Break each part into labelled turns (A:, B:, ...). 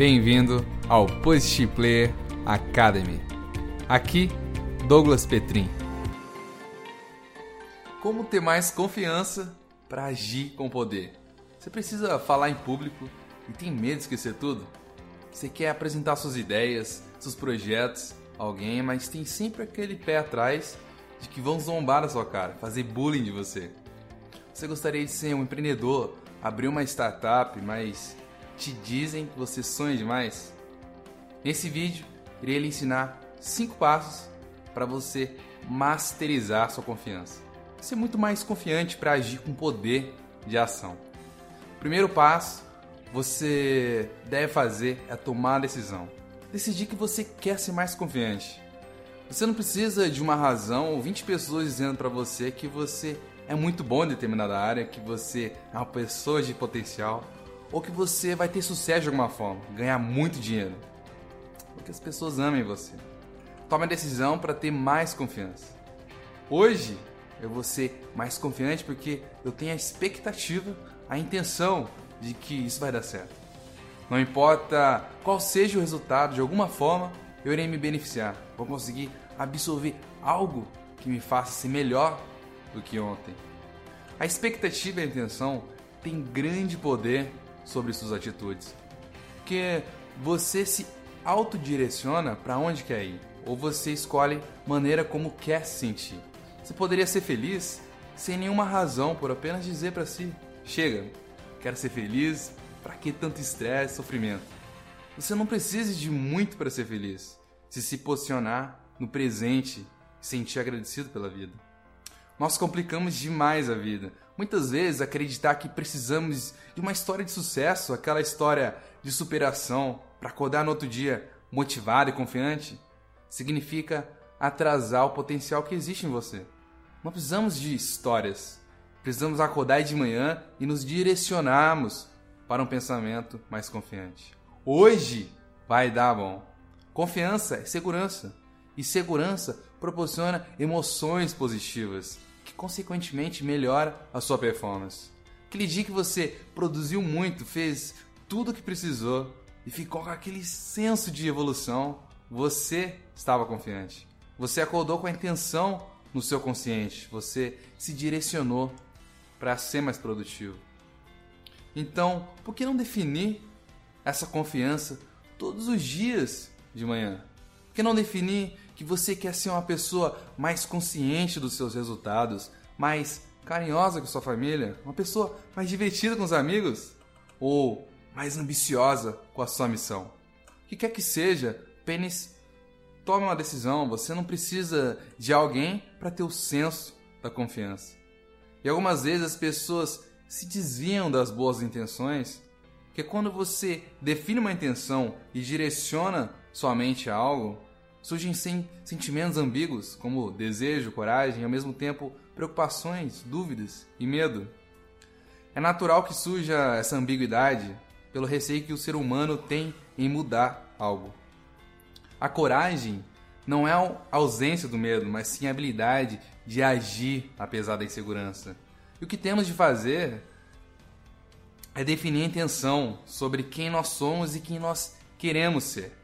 A: Bem-vindo ao Positive Player Academy. Aqui, Douglas Petrin. Como ter mais confiança para agir com poder? Você precisa falar em público e tem medo de esquecer tudo? Você quer apresentar suas ideias, seus projetos a alguém, mas tem sempre aquele pé atrás de que vão zombar da sua cara, fazer bullying de você. Você gostaria de ser um empreendedor, abrir uma startup, mas te dizem que você sonha demais? Nesse vídeo, irei lhe ensinar 5 passos para você masterizar sua confiança. Ser muito mais confiante para agir com poder de ação. Primeiro passo você deve fazer é tomar a decisão. Decidir que você quer ser mais confiante. Você não precisa de uma razão ou 20 pessoas dizendo para você que você é muito bom em determinada área, que você é uma pessoa de potencial ou que você vai ter sucesso de alguma forma, ganhar muito dinheiro. Ou que as pessoas amem você. Tome a decisão para ter mais confiança. Hoje eu vou ser mais confiante porque eu tenho a expectativa, a intenção de que isso vai dar certo. Não importa qual seja o resultado, de alguma forma eu irei me beneficiar. Vou conseguir absorver algo que me faça ser melhor do que ontem. A expectativa e a intenção têm grande poder sobre suas atitudes. Porque você se autodireciona para onde quer ir, ou você escolhe maneira como quer se sentir. Você poderia ser feliz sem nenhuma razão, por apenas dizer para si: chega, quero ser feliz, para que tanto estresse sofrimento? Você não precisa de muito para ser feliz, se se posicionar no presente e sentir agradecido pela vida. Nós complicamos demais a vida. Muitas vezes acreditar que precisamos de uma história de sucesso, aquela história de superação, para acordar no outro dia motivado e confiante, significa atrasar o potencial que existe em você. Não precisamos de histórias. Precisamos acordar de manhã e nos direcionarmos para um pensamento mais confiante. Hoje vai dar bom. Confiança é segurança. E segurança proporciona emoções positivas que consequentemente melhora a sua performance. Aquele dia que você produziu muito, fez tudo o que precisou e ficou com aquele senso de evolução, você estava confiante. Você acordou com a intenção no seu consciente, você se direcionou para ser mais produtivo. Então, por que não definir essa confiança todos os dias de manhã? Por que não definir que você quer ser uma pessoa mais consciente dos seus resultados, mais carinhosa com sua família, uma pessoa mais divertida com os amigos ou mais ambiciosa com a sua missão. O que quer que seja, apenas tome uma decisão. Você não precisa de alguém para ter o senso da confiança. E algumas vezes as pessoas se desviam das boas intenções, que quando você define uma intenção e direciona sua mente a algo, surgem sem sentimentos ambíguos, como desejo, coragem e ao mesmo tempo preocupações, dúvidas e medo. É natural que surja essa ambiguidade pelo receio que o ser humano tem em mudar algo. A coragem não é a ausência do medo, mas sim a habilidade de agir apesar da insegurança. E o que temos de fazer é definir a intenção sobre quem nós somos e quem nós queremos ser.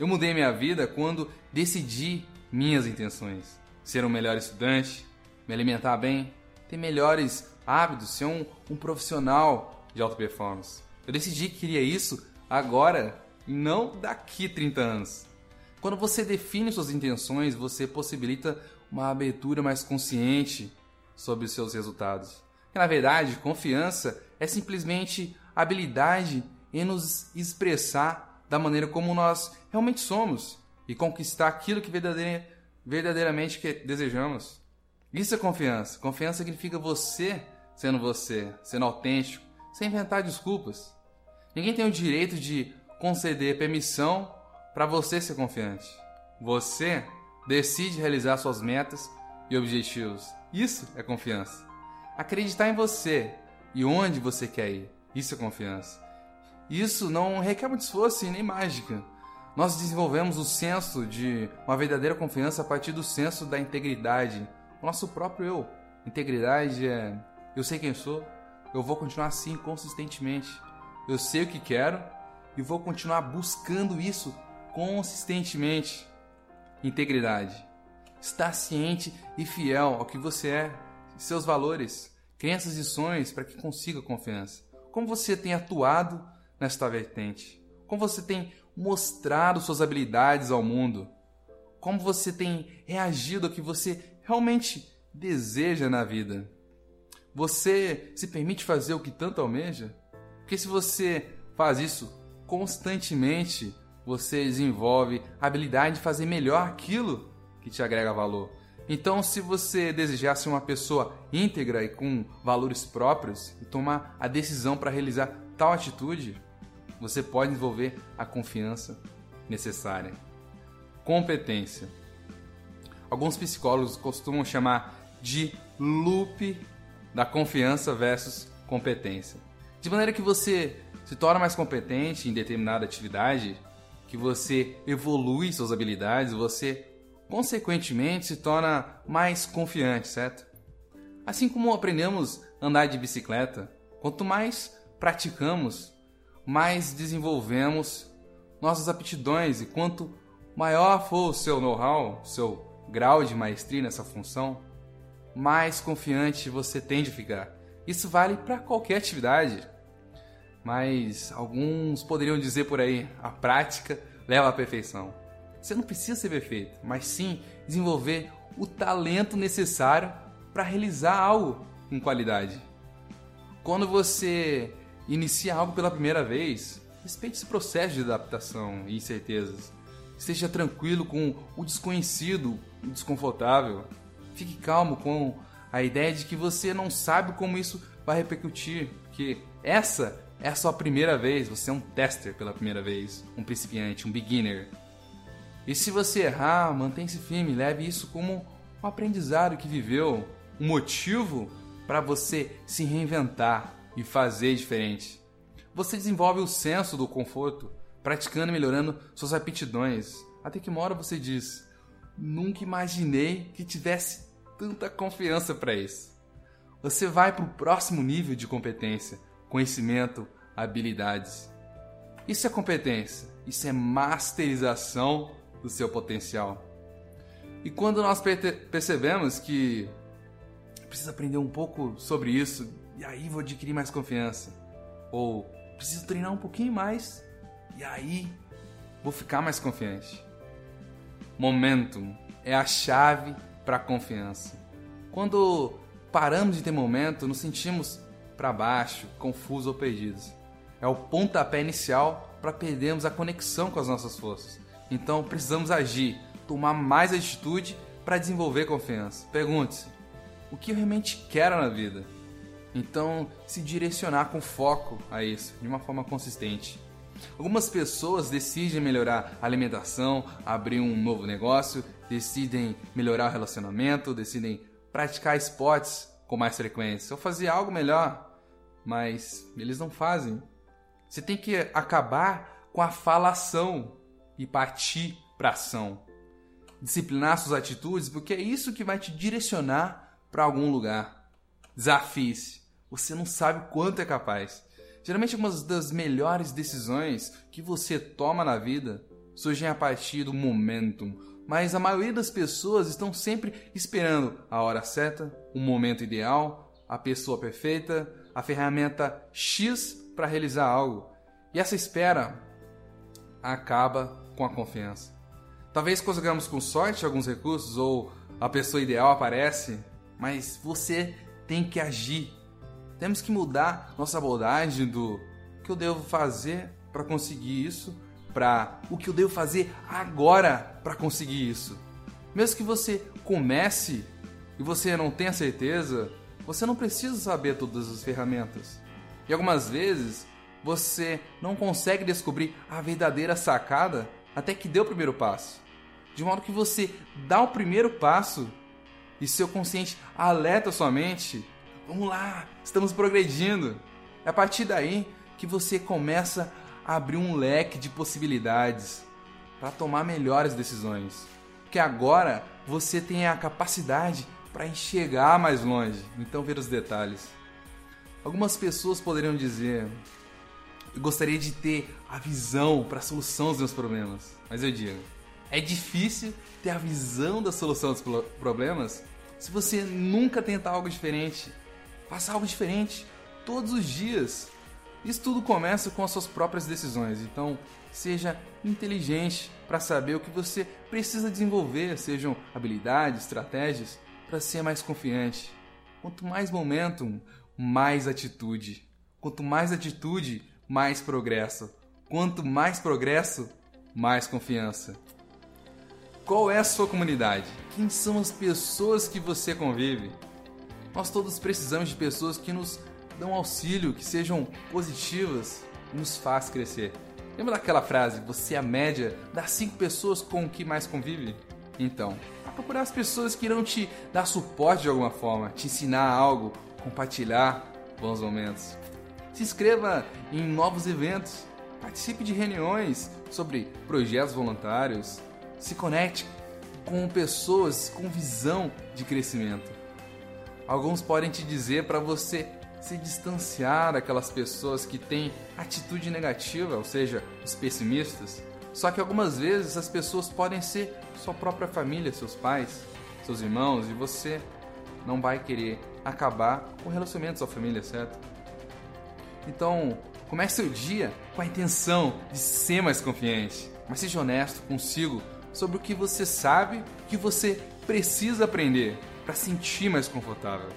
A: Eu mudei minha vida quando decidi minhas intenções: ser um melhor estudante, me alimentar bem, ter melhores hábitos, ser um, um profissional de alta performance. Eu decidi que queria isso agora e não daqui 30 anos. Quando você define suas intenções, você possibilita uma abertura mais consciente sobre os seus resultados. E, na verdade, confiança é simplesmente habilidade em nos expressar da maneira como nós realmente somos e conquistar aquilo que verdadeiramente desejamos. Isso é confiança. Confiança significa você sendo você, sendo autêntico, sem inventar desculpas. Ninguém tem o direito de conceder permissão para você ser confiante. Você decide realizar suas metas e objetivos. Isso é confiança. Acreditar em você e onde você quer ir. Isso é confiança. Isso não requer muito esforço e nem mágica. Nós desenvolvemos o senso de uma verdadeira confiança a partir do senso da integridade, o nosso próprio eu. Integridade é eu sei quem sou, eu vou continuar assim consistentemente. Eu sei o que quero e vou continuar buscando isso consistentemente. Integridade. Estar ciente e fiel ao que você é, seus valores, crenças e sonhos para que consiga confiança. Como você tem atuado nesta vertente? Como você tem mostrado suas habilidades ao mundo? Como você tem reagido ao que você realmente deseja na vida? Você se permite fazer o que tanto almeja? Porque se você faz isso constantemente, você desenvolve a habilidade de fazer melhor aquilo que te agrega valor. Então, se você desejar ser uma pessoa íntegra e com valores próprios e tomar a decisão para realizar tal atitude, você pode desenvolver a confiança necessária. Competência. Alguns psicólogos costumam chamar de loop da confiança versus competência. De maneira que você se torna mais competente em determinada atividade, que você evolui suas habilidades, você consequentemente se torna mais confiante, certo? Assim como aprendemos a andar de bicicleta, quanto mais praticamos, mais desenvolvemos nossas aptidões e quanto maior for o seu know-how, seu grau de maestria nessa função, mais confiante você tende a ficar. Isso vale para qualquer atividade. Mas alguns poderiam dizer por aí, a prática leva à perfeição. Você não precisa ser perfeito, mas sim desenvolver o talento necessário para realizar algo com qualidade. Quando você inicia algo pela primeira vez, respeite esse processo de adaptação e incertezas. Esteja tranquilo com o desconhecido, o desconfortável. Fique calmo com a ideia de que você não sabe como isso vai repercutir, que essa é a sua primeira vez, você é um tester pela primeira vez, um principiante, um beginner. E se você errar, mantenha-se firme, leve isso como um aprendizado que viveu, um motivo para você se reinventar e fazer diferente. Você desenvolve o senso do conforto, praticando e melhorando suas aptidões. Até que uma hora você diz: Nunca imaginei que tivesse tanta confiança para isso. Você vai para o próximo nível de competência conhecimento, habilidades. Isso é competência, isso é masterização do seu potencial. E quando nós percebemos que preciso aprender um pouco sobre isso, e aí vou adquirir mais confiança, ou preciso treinar um pouquinho mais, e aí vou ficar mais confiante. Momentum é a chave para a confiança. Quando paramos de ter momento, nos sentimos para baixo, confusos ou perdidos. É o pontapé inicial para perdermos a conexão com as nossas forças. Então precisamos agir, tomar mais atitude para desenvolver confiança. Pergunte-se: o que eu realmente quero na vida? Então, se direcionar com foco a isso, de uma forma consistente. Algumas pessoas decidem melhorar a alimentação, abrir um novo negócio, decidem melhorar o relacionamento, decidem praticar esportes com mais frequência ou fazer algo melhor mas eles não fazem. Você tem que acabar com a falação e partir para ação. Disciplinar suas atitudes, porque é isso que vai te direcionar para algum lugar. Desafie-se. Você não sabe quanto é capaz. Geralmente, algumas das melhores decisões que você toma na vida surgem a partir do momentum. Mas a maioria das pessoas estão sempre esperando a hora certa, o momento ideal, a pessoa perfeita, a ferramenta X para realizar algo. E essa espera acaba com a confiança. Talvez consigamos com sorte alguns recursos ou a pessoa ideal aparece, mas você tem que agir. Temos que mudar nossa abordagem do que eu devo fazer para conseguir isso para o que eu devo fazer agora para conseguir isso. Mesmo que você comece e você não tenha certeza, você não precisa saber todas as ferramentas. E algumas vezes você não consegue descobrir a verdadeira sacada até que dê o primeiro passo. De modo que você dá o primeiro passo e seu consciente alerta sua mente: vamos lá, estamos progredindo. É a partir daí que você começa a abrir um leque de possibilidades para tomar melhores decisões. Porque agora você tem a capacidade para enxergar mais longe, então ver os detalhes. Algumas pessoas poderiam dizer: eu gostaria de ter a visão para a solução dos meus problemas. Mas eu digo, é difícil ter a visão da solução dos problemas se você nunca tentar algo diferente. Faça algo diferente todos os dias. Isso tudo começa com as suas próprias decisões. Então, seja inteligente para saber o que você precisa desenvolver, sejam habilidades, estratégias, para ser mais confiante. Quanto mais momentum, mais atitude. Quanto mais atitude, mais progresso. Quanto mais progresso, mais confiança. Qual é a sua comunidade? Quem são as pessoas que você convive? Nós todos precisamos de pessoas que nos dão auxílio, que sejam positivas e nos faz crescer. Lembra daquela frase, você é a média das cinco pessoas com que mais convive? Então, a procurar as pessoas que irão te dar suporte de alguma forma, te ensinar algo, compartilhar bons momentos. Se inscreva em novos eventos, participe de reuniões sobre projetos voluntários, se conecte com pessoas com visão de crescimento. Alguns podem te dizer para você se distanciar daquelas pessoas que têm atitude negativa, ou seja, os pessimistas. Só que algumas vezes essas pessoas podem ser sua própria família, seus pais, seus irmãos, e você não vai querer acabar com o relacionamento da sua família, certo? Então, comece o dia com a intenção de ser mais confiante, mas seja honesto consigo sobre o que você sabe, o que você precisa aprender para sentir mais confortável.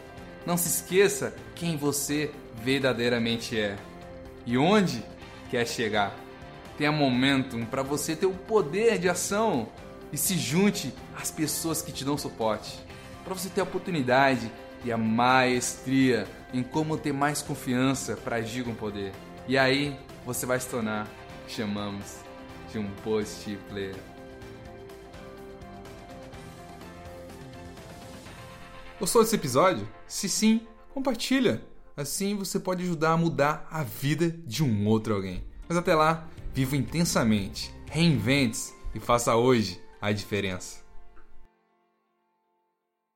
A: Não se esqueça quem você verdadeiramente é e onde quer chegar. Tenha momentum para você ter o poder de ação e se junte às pessoas que te dão suporte. Para você ter a oportunidade e a maestria em como ter mais confiança para agir com poder. E aí você vai se tornar, chamamos de um post player. Gostou desse episódio? Se sim, compartilha. Assim você pode ajudar a mudar a vida de um outro alguém. Mas até lá, viva intensamente, reinvente-se e faça hoje a diferença.